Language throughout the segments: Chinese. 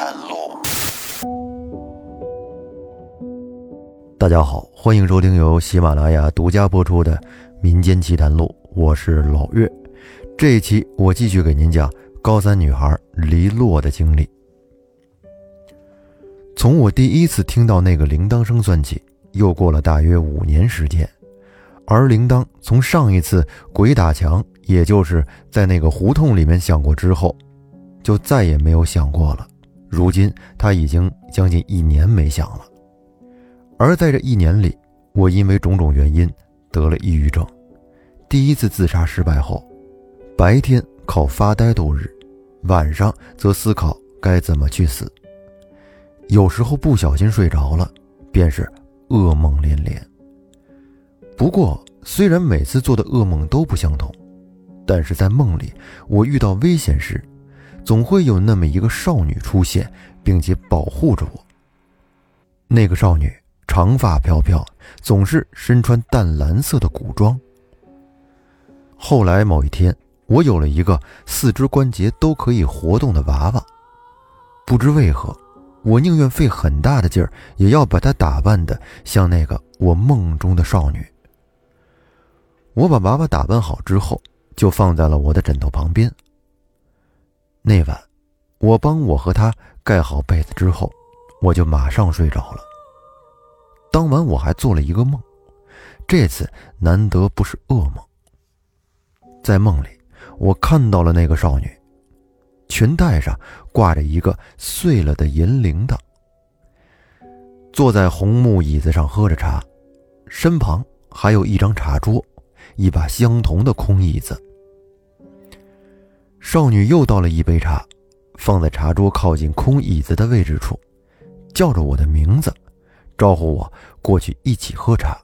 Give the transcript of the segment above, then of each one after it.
谈录。大家好，欢迎收听由喜马拉雅独家播出的《民间奇谈录》，我是老岳。这一期我继续给您讲高三女孩黎洛的经历。从我第一次听到那个铃铛声算起，又过了大约五年时间，而铃铛从上一次鬼打墙，也就是在那个胡同里面响过之后，就再也没有响过了。如今他已经将近一年没响了。而在这一年里，我因为种种原因得了抑郁症。第一次自杀失败后，白天靠发呆度日，晚上则思考该怎么去死。有时候不小心睡着了，便是噩梦连连。不过，虽然每次做的噩梦都不相同，但是在梦里，我遇到危险时，总会有那么一个少女出现，并且保护着我。那个少女长发飘飘，总是身穿淡蓝色的古装。后来某一天，我有了一个四肢关节都可以活动的娃娃，不知为何，我宁愿费很大的劲儿，也要把她打扮的像那个我梦中的少女。我把娃娃打扮好之后，就放在了我的枕头旁边。那晚，我帮我和她盖好被子之后，我就马上睡着了。当晚我还做了一个梦，这次难得不是噩梦。在梦里，我看到了那个少女，裙带上挂着一个碎了的银铃铛，坐在红木椅子上喝着茶，身旁还有一张茶桌，一把相同的空椅子。少女又倒了一杯茶，放在茶桌靠近空椅子的位置处，叫着我的名字，招呼我过去一起喝茶。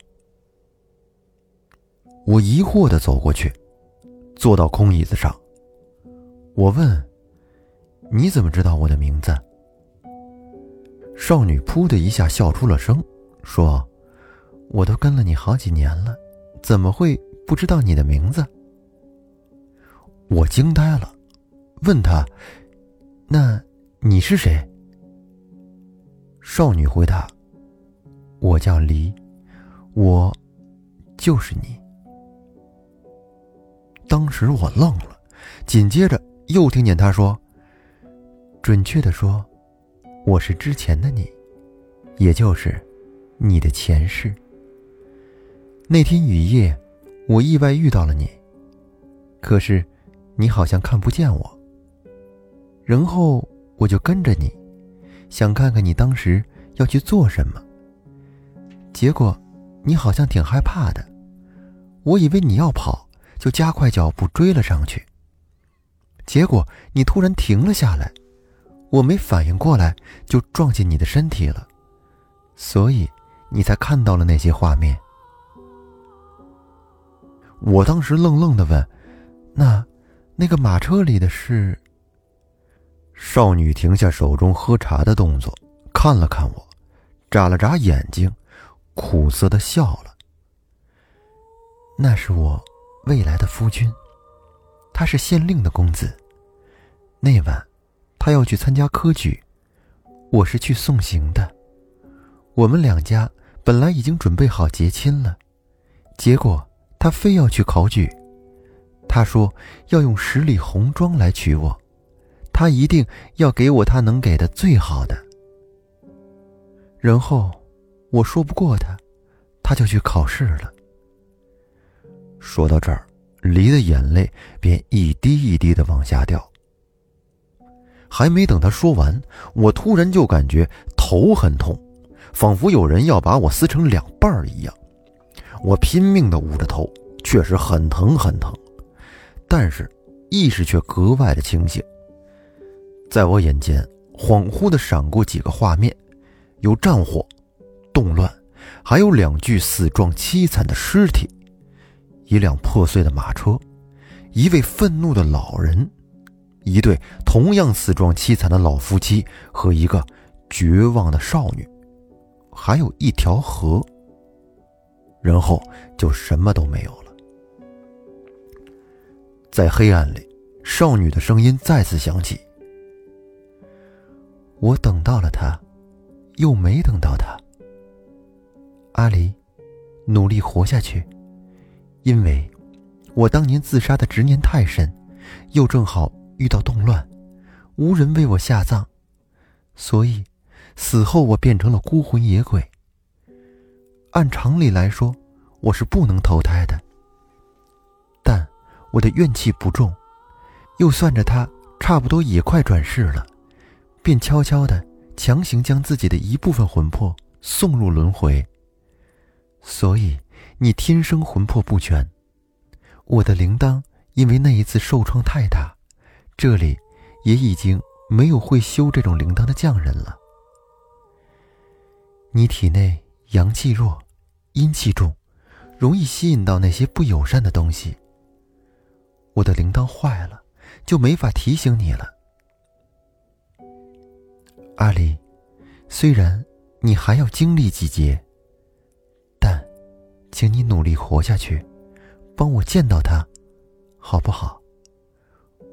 我疑惑的走过去。坐到空椅子上，我问：“你怎么知道我的名字？”少女噗的一下笑出了声，说：“我都跟了你好几年了，怎么会不知道你的名字？”我惊呆了，问他：“那你是谁？”少女回答：“我叫黎，我就是你。”当时我愣了，紧接着又听见他说：“准确的说，我是之前的你，也就是你的前世。那天雨夜，我意外遇到了你，可是你好像看不见我。然后我就跟着你，想看看你当时要去做什么。结果你好像挺害怕的，我以为你要跑。”就加快脚步追了上去。结果你突然停了下来，我没反应过来就撞进你的身体了，所以你才看到了那些画面。我当时愣愣的问：“那，那个马车里的是？”少女停下手中喝茶的动作，看了看我，眨了眨眼睛，苦涩的笑了。那是我。未来的夫君，他是县令的公子。那晚，他要去参加科举，我是去送行的。我们两家本来已经准备好结亲了，结果他非要去考举。他说要用十里红妆来娶我，他一定要给我他能给的最好的。然后，我说不过他，他就去考试了。说到这儿，黎的眼泪便一滴一滴的往下掉。还没等他说完，我突然就感觉头很痛，仿佛有人要把我撕成两半一样。我拼命的捂着头，确实很疼很疼，但是意识却格外的清醒。在我眼前恍惚的闪过几个画面，有战火、动乱，还有两具死状凄惨的尸体。一辆破碎的马车，一位愤怒的老人，一对同样死状凄惨的老夫妻和一个绝望的少女，还有一条河。然后就什么都没有了。在黑暗里，少女的声音再次响起：“我等到了他，又没等到他。阿离，努力活下去，因为，我当年自杀的执念太深，又正好遇到动乱，无人为我下葬，所以，死后我变成了孤魂野鬼。按常理来说，我是不能投胎的。我的怨气不重，又算着他差不多也快转世了，便悄悄的强行将自己的一部分魂魄送入轮回。所以你天生魂魄不全。我的铃铛因为那一次受创太大，这里也已经没有会修这种铃铛的匠人了。你体内阳气弱，阴气重，容易吸引到那些不友善的东西。我的铃铛坏了，就没法提醒你了。阿离，虽然你还要经历几劫。但请你努力活下去，帮我见到他，好不好？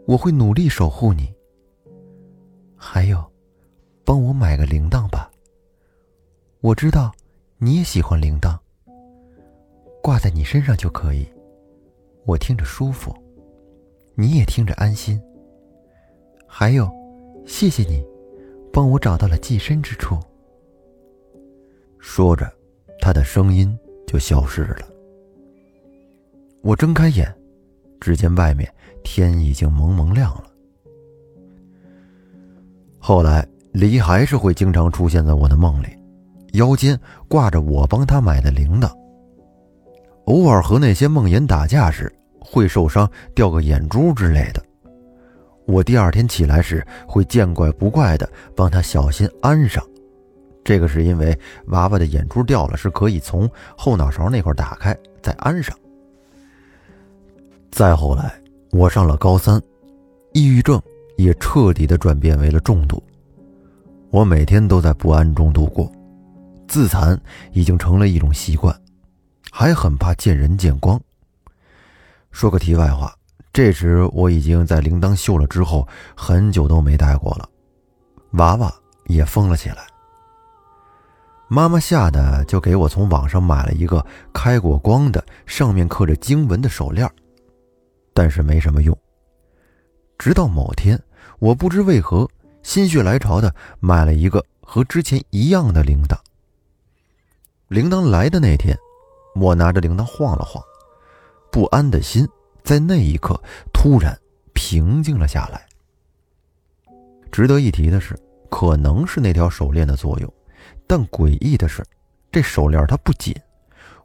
我会努力守护你。还有，帮我买个铃铛吧。我知道你也喜欢铃铛，挂在你身上就可以，我听着舒服，你也听着安心。还有，谢谢你，帮我找到了寄身之处。说着，他的声音。就消失了。我睁开眼，只见外面天已经蒙蒙亮了。后来，梨还是会经常出现在我的梦里，腰间挂着我帮他买的铃铛。偶尔和那些梦魇打架时，会受伤掉个眼珠之类的。我第二天起来时，会见怪不怪的帮他小心安上。这个是因为娃娃的眼珠掉了，是可以从后脑勺那块打开再安上。再后来，我上了高三，抑郁症也彻底的转变为了重度。我每天都在不安中度过，自残已经成了一种习惯，还很怕见人见光。说个题外话，这时我已经在铃铛锈了之后很久都没戴过了，娃娃也疯了起来。妈妈吓得就给我从网上买了一个开过光的、上面刻着经文的手链，但是没什么用。直到某天，我不知为何心血来潮的买了一个和之前一样的铃铛。铃铛来的那天，我拿着铃铛晃了晃，不安的心在那一刻突然平静了下来。值得一提的是，可能是那条手链的作用。但诡异的是，这手链它不紧，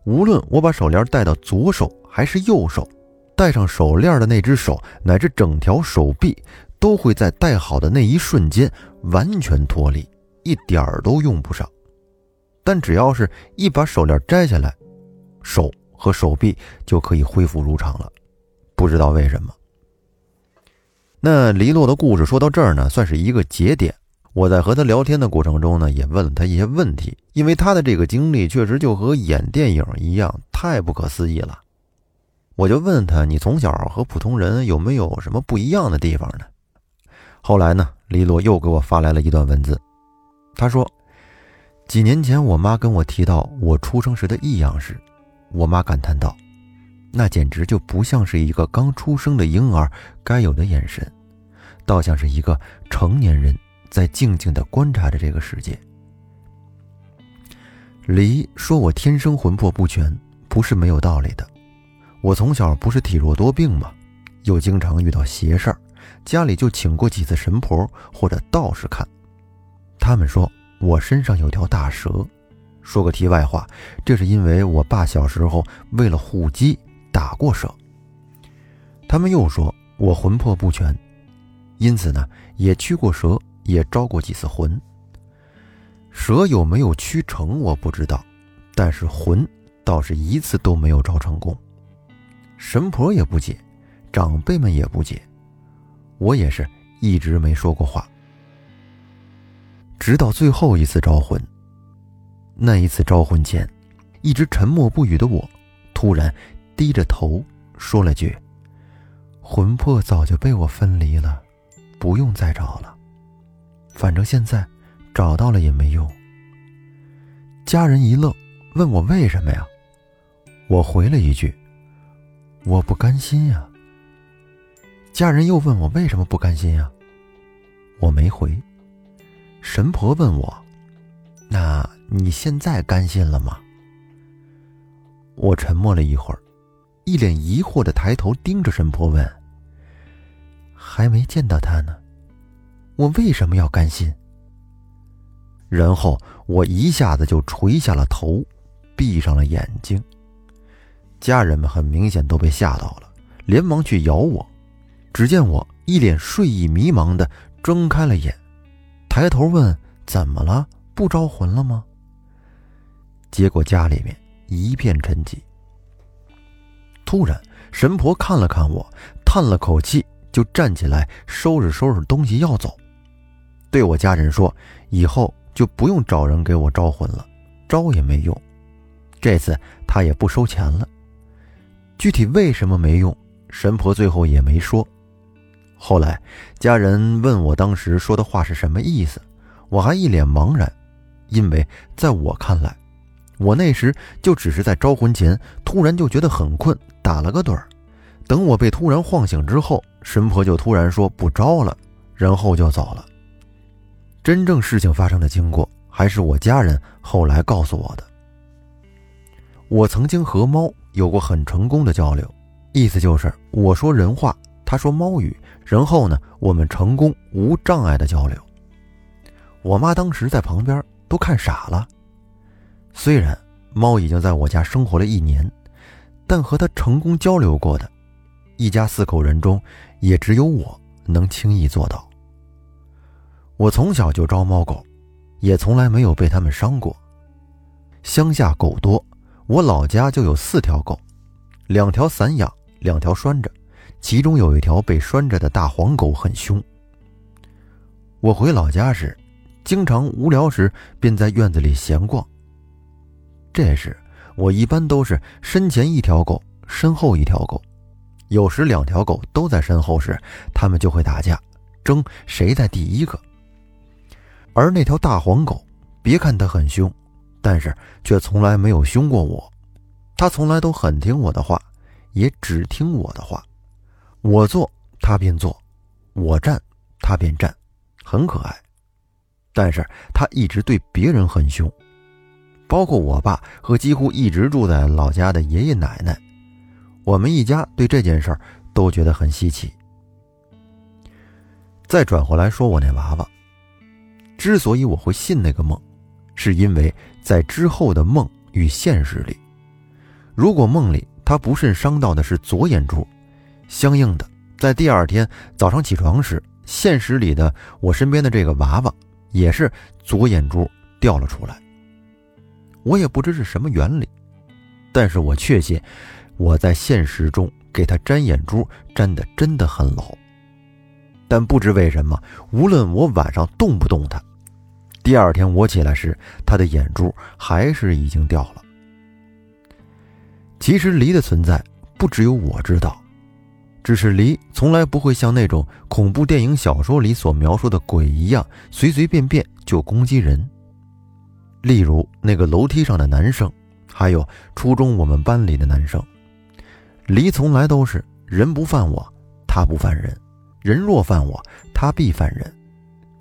无论我把手链戴到左手还是右手，戴上手链的那只手乃至整条手臂，都会在戴好的那一瞬间完全脱离，一点儿都用不上。但只要是一把手链摘下来，手和手臂就可以恢复如常了。不知道为什么。那黎洛的故事说到这儿呢，算是一个节点。我在和他聊天的过程中呢，也问了他一些问题，因为他的这个经历确实就和演电影一样，太不可思议了。我就问他：“你从小和普通人有没有什么不一样的地方呢？”后来呢，黎洛又给我发来了一段文字，他说：“几年前我妈跟我提到我出生时的异样时，我妈感叹道：‘那简直就不像是一个刚出生的婴儿该有的眼神，倒像是一个成年人。’”在静静的观察着这个世界。黎说：“我天生魂魄不全，不是没有道理的。我从小不是体弱多病吗？又经常遇到邪事儿，家里就请过几次神婆或者道士看。他们说我身上有条大蛇。说个题外话，这是因为我爸小时候为了护鸡打过蛇。他们又说我魂魄不全，因此呢，也驱过蛇。”也招过几次魂。蛇有没有驱成我不知道，但是魂倒是一次都没有招成功。神婆也不解，长辈们也不解，我也是一直没说过话。直到最后一次招魂，那一次招魂前，一直沉默不语的我，突然低着头说了句：“魂魄早就被我分离了，不用再找了。”反正现在找到了也没用。家人一愣，问我为什么呀？我回了一句：“我不甘心呀。”家人又问我为什么不甘心呀？我没回。神婆问我：“那你现在甘心了吗？”我沉默了一会儿，一脸疑惑的抬头盯着神婆问：“还没见到他呢，我为什么要甘心？”然后我一下子就垂下了头，闭上了眼睛。家人们很明显都被吓到了，连忙去摇我。只见我一脸睡意迷茫的睁开了眼，抬头问：“怎么了？不招魂了吗？”结果家里面一片沉寂。突然，神婆看了看我，叹了口气，就站起来收拾收拾东西要走，对我家人说：“以后就不用找人给我招魂了，招也没用。这次他也不收钱了。具体为什么没用，神婆最后也没说。”后来，家人问我当时说的话是什么意思，我还一脸茫然，因为在我看来，我那时就只是在招魂前突然就觉得很困，打了个盹儿。等我被突然晃醒之后，神婆就突然说不招了，然后就走了。真正事情发生的经过，还是我家人后来告诉我的。我曾经和猫有过很成功的交流，意思就是我说人话，他说猫语。然后呢，我们成功无障碍的交流。我妈当时在旁边都看傻了。虽然猫已经在我家生活了一年，但和它成功交流过的，一家四口人中，也只有我能轻易做到。我从小就招猫狗，也从来没有被它们伤过。乡下狗多，我老家就有四条狗，两条散养，两条拴着。其中有一条被拴着的大黄狗很凶。我回老家时，经常无聊时便在院子里闲逛。这时，我一般都是身前一条狗，身后一条狗，有时两条狗都在身后时，它们就会打架，争谁在第一个。而那条大黄狗，别看它很凶，但是却从来没有凶过我，它从来都很听我的话，也只听我的话。我坐，他便坐；我站，他便站，很可爱。但是他一直对别人很凶，包括我爸和几乎一直住在老家的爷爷奶奶。我们一家对这件事儿都觉得很稀奇。再转回来说，我那娃娃，之所以我会信那个梦，是因为在之后的梦与现实里，如果梦里他不慎伤到的是左眼珠。相应的，在第二天早上起床时，现实里的我身边的这个娃娃也是左眼珠掉了出来。我也不知是什么原理，但是我确信我在现实中给他粘眼珠粘的真的很牢。但不知为什么，无论我晚上动不动他，第二天我起来时，他的眼珠还是已经掉了。其实梨的存在不只有我知道。只是离从来不会像那种恐怖电影、小说里所描述的鬼一样，随随便便就攻击人。例如那个楼梯上的男生，还有初中我们班里的男生，离从来都是人不犯我，他不犯人；人若犯我，他必犯人，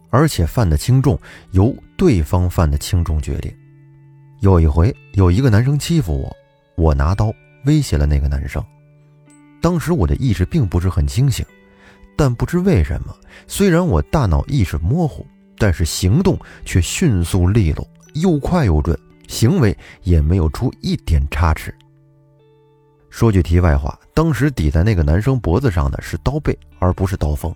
而且犯的轻重由对方犯的轻重决定。有一回，有一个男生欺负我，我拿刀威胁了那个男生。当时我的意识并不是很清醒，但不知为什么，虽然我大脑意识模糊，但是行动却迅速利落，又快又准，行为也没有出一点差池。说句题外话，当时抵在那个男生脖子上的是刀背，而不是刀锋。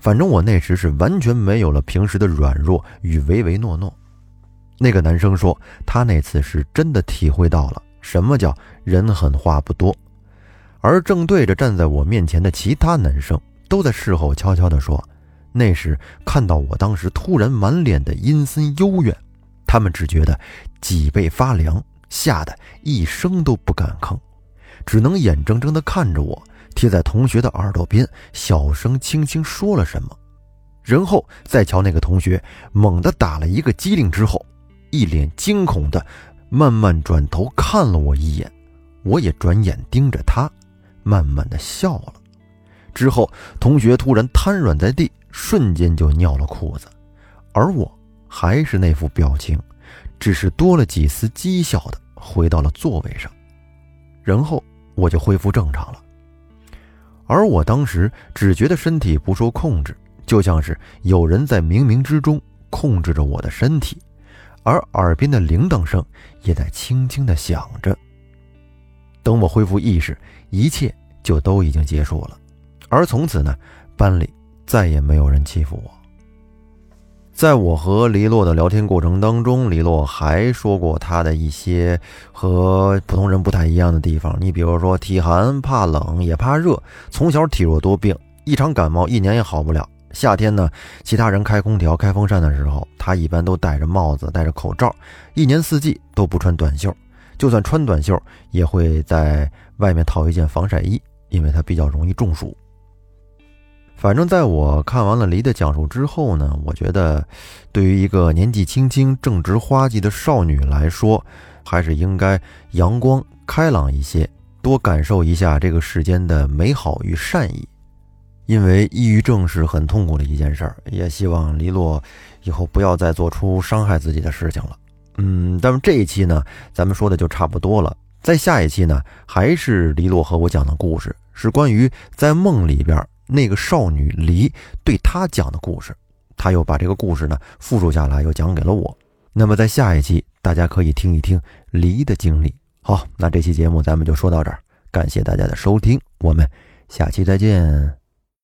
反正我那时是完全没有了平时的软弱与唯唯诺诺。那个男生说，他那次是真的体会到了什么叫人狠话不多。而正对着站在我面前的其他男生，都在事后悄悄地说：“那时看到我当时突然满脸的阴森幽怨，他们只觉得脊背发凉，吓得一声都不敢吭，只能眼睁睁地看着我贴在同学的耳朵边，小声轻轻说了什么，然后再瞧那个同学猛地打了一个激灵之后，一脸惊恐的慢慢转头看了我一眼，我也转眼盯着他，慢慢的笑了。之后，同学突然瘫软在地，瞬间就尿了裤子，而我还是那副表情，只是多了几丝讥笑的回到了座位上，然后我就恢复正常了。而我当时只觉得身体不受控制，就像是有人在冥冥之中控制着我的身体，而耳边的铃铛声也在轻轻的响着。等我恢复意识，一切就都已经结束了。而从此呢，班里再也没有人欺负我。在我和黎洛的聊天过程当中，黎洛还说过他的一些和普通人不太一样的地方。你比如说，体寒、怕冷也怕热，从小体弱多病，一场感冒一年也好不了。夏天呢，其他人开空调、开风扇的时候，他一般都戴着帽子、戴着口罩，一年四季都不穿短袖，就算穿短袖，也会在外面套一件防晒衣，因为他比较容易中暑。反正，在我看完了黎的讲述之后呢，我觉得，对于一个年纪轻轻、正值花季的少女来说，还是应该阳光开朗一些，多感受一下这个世间的美好与善意。因为抑郁症是很痛苦的一件事儿，也希望黎洛以后不要再做出伤害自己的事情了。嗯，但是这一期呢，咱们说的就差不多了。在下一期呢，还是黎洛和我讲的故事，是关于在梦里边。那个少女梨对她讲的故事，她又把这个故事呢复述下来，又讲给了我。那么在下一期，大家可以听一听梨的经历。好，那这期节目咱们就说到这儿，感谢大家的收听，我们下期再见。